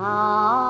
啊。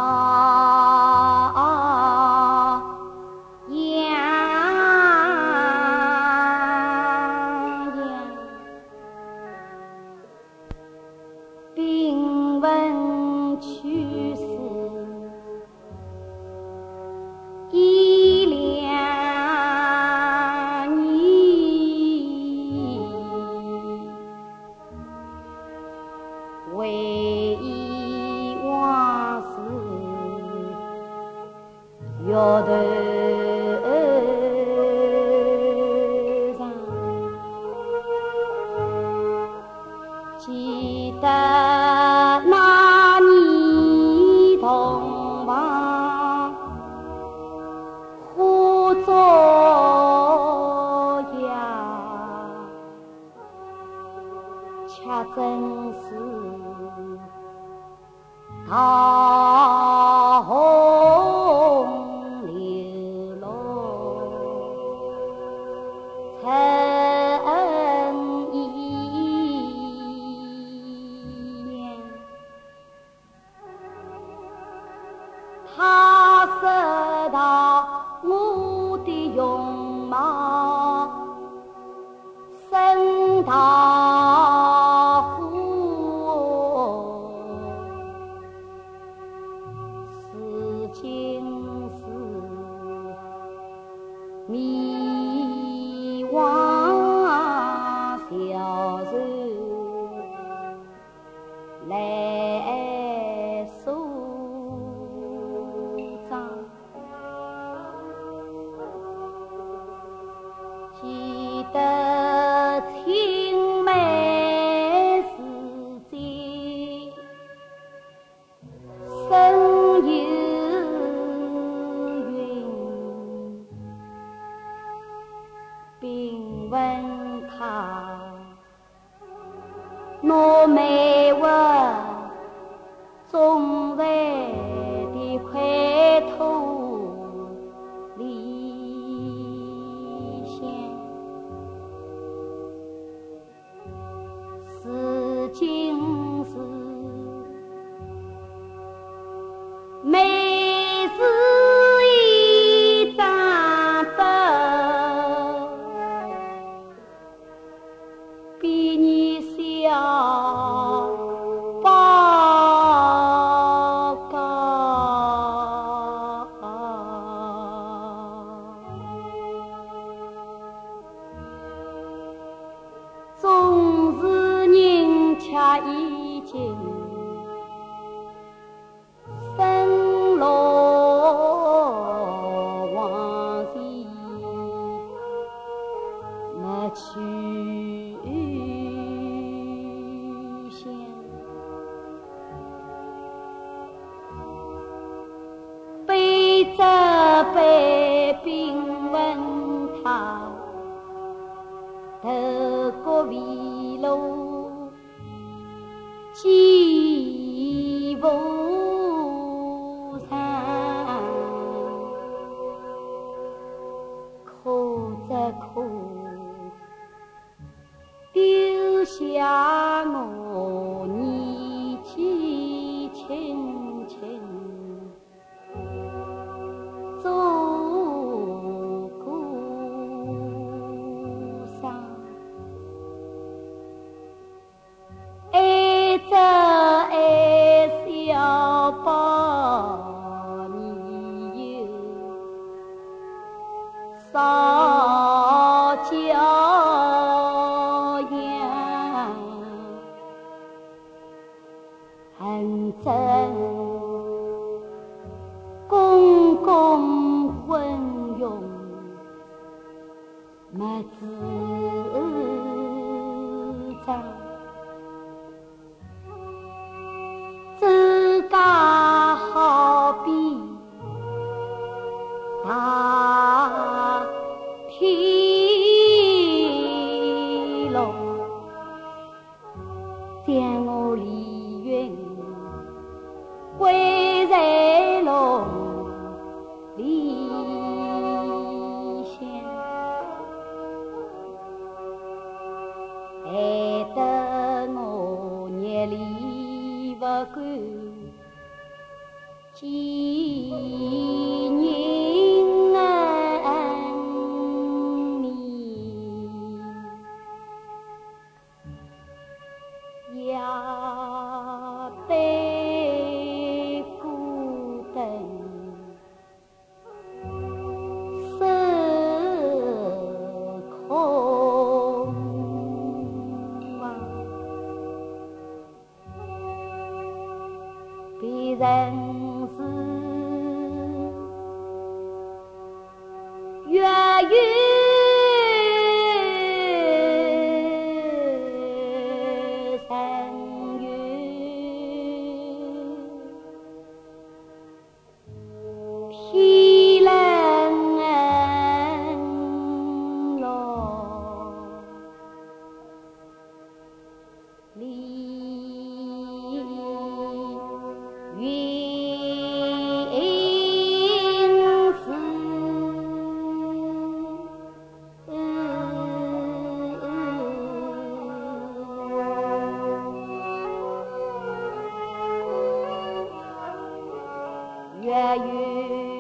咪。曲线背着白冰将我李云归。别人是家园。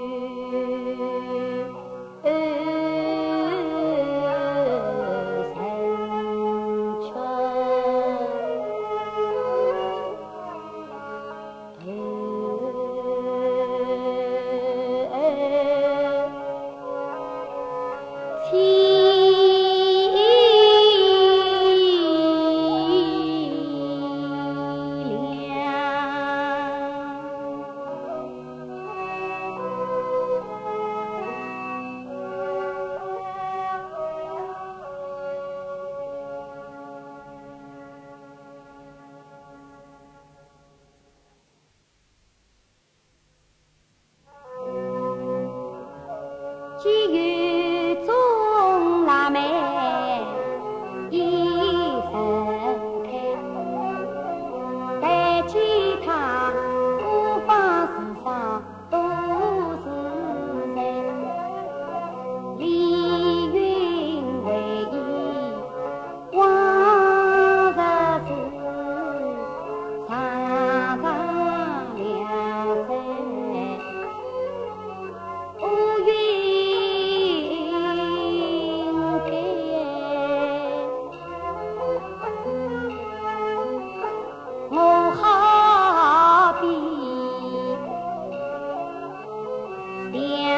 Yeah.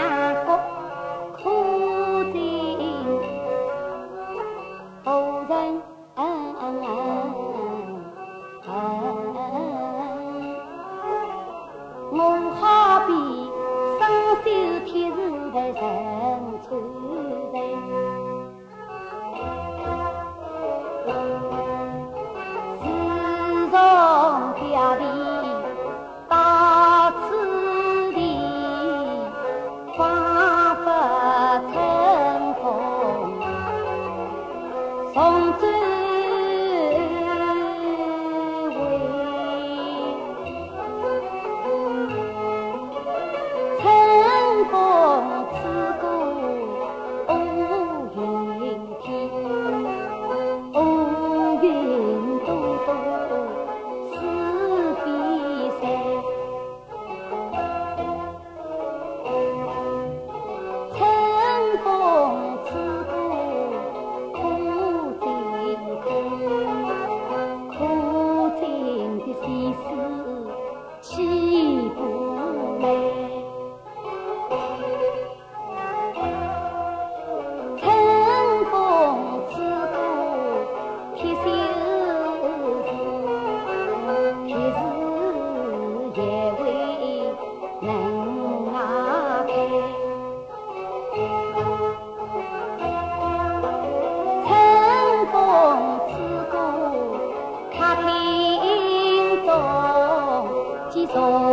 Oh.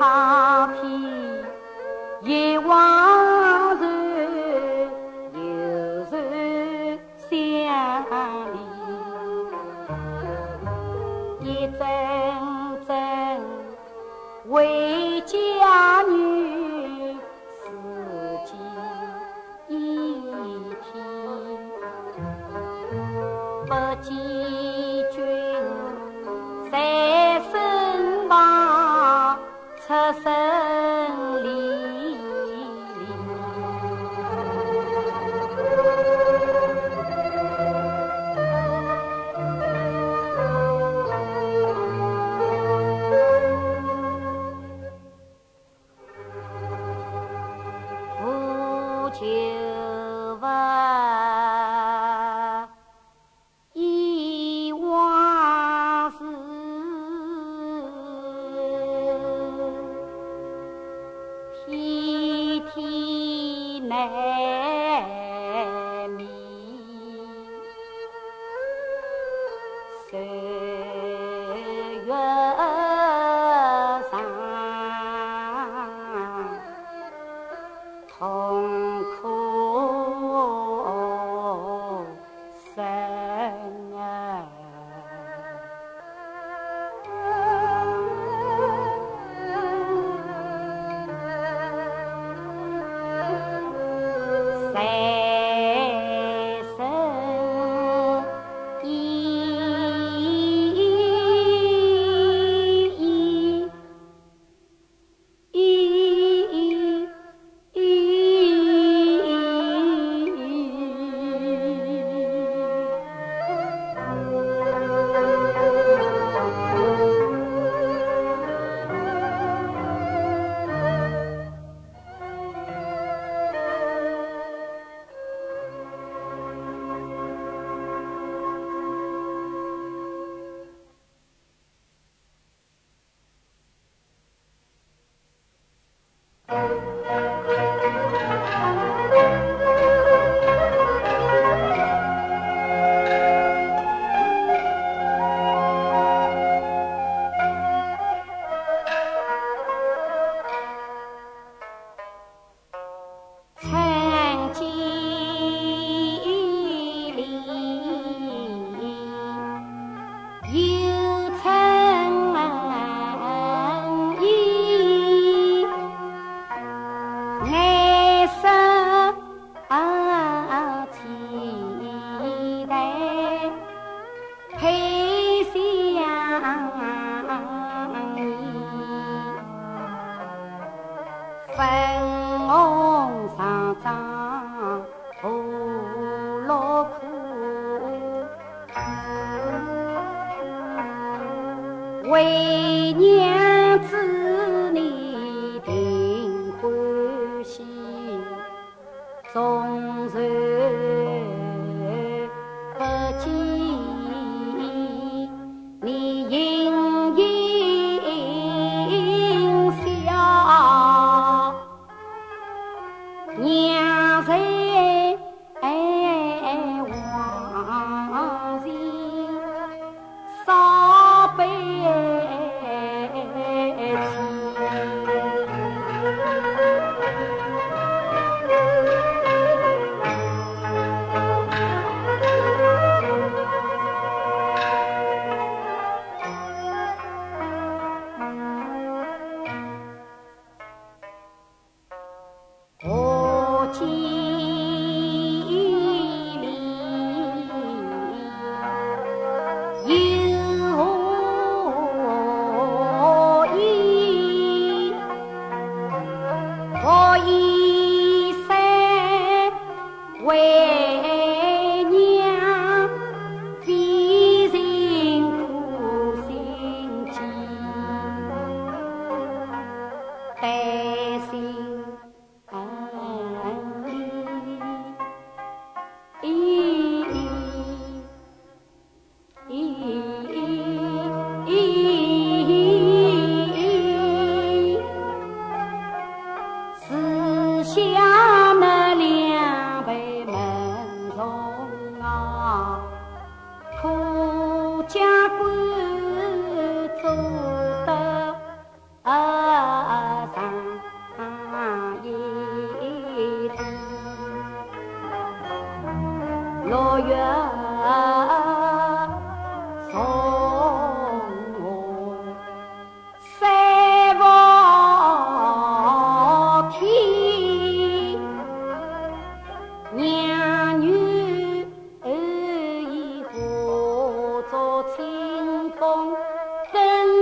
好为清风清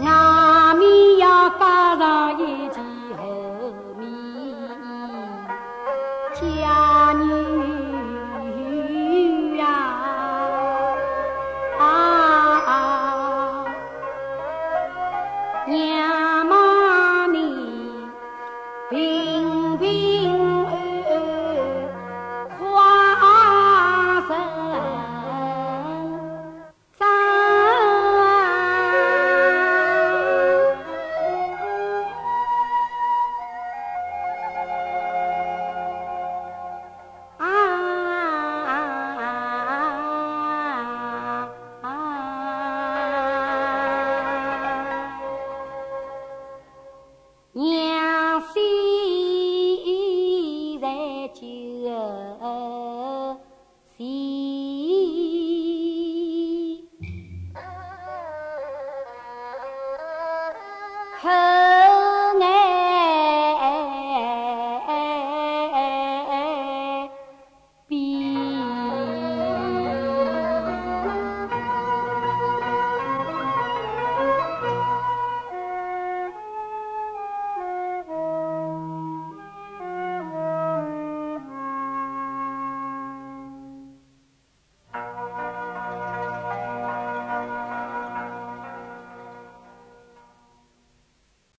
No.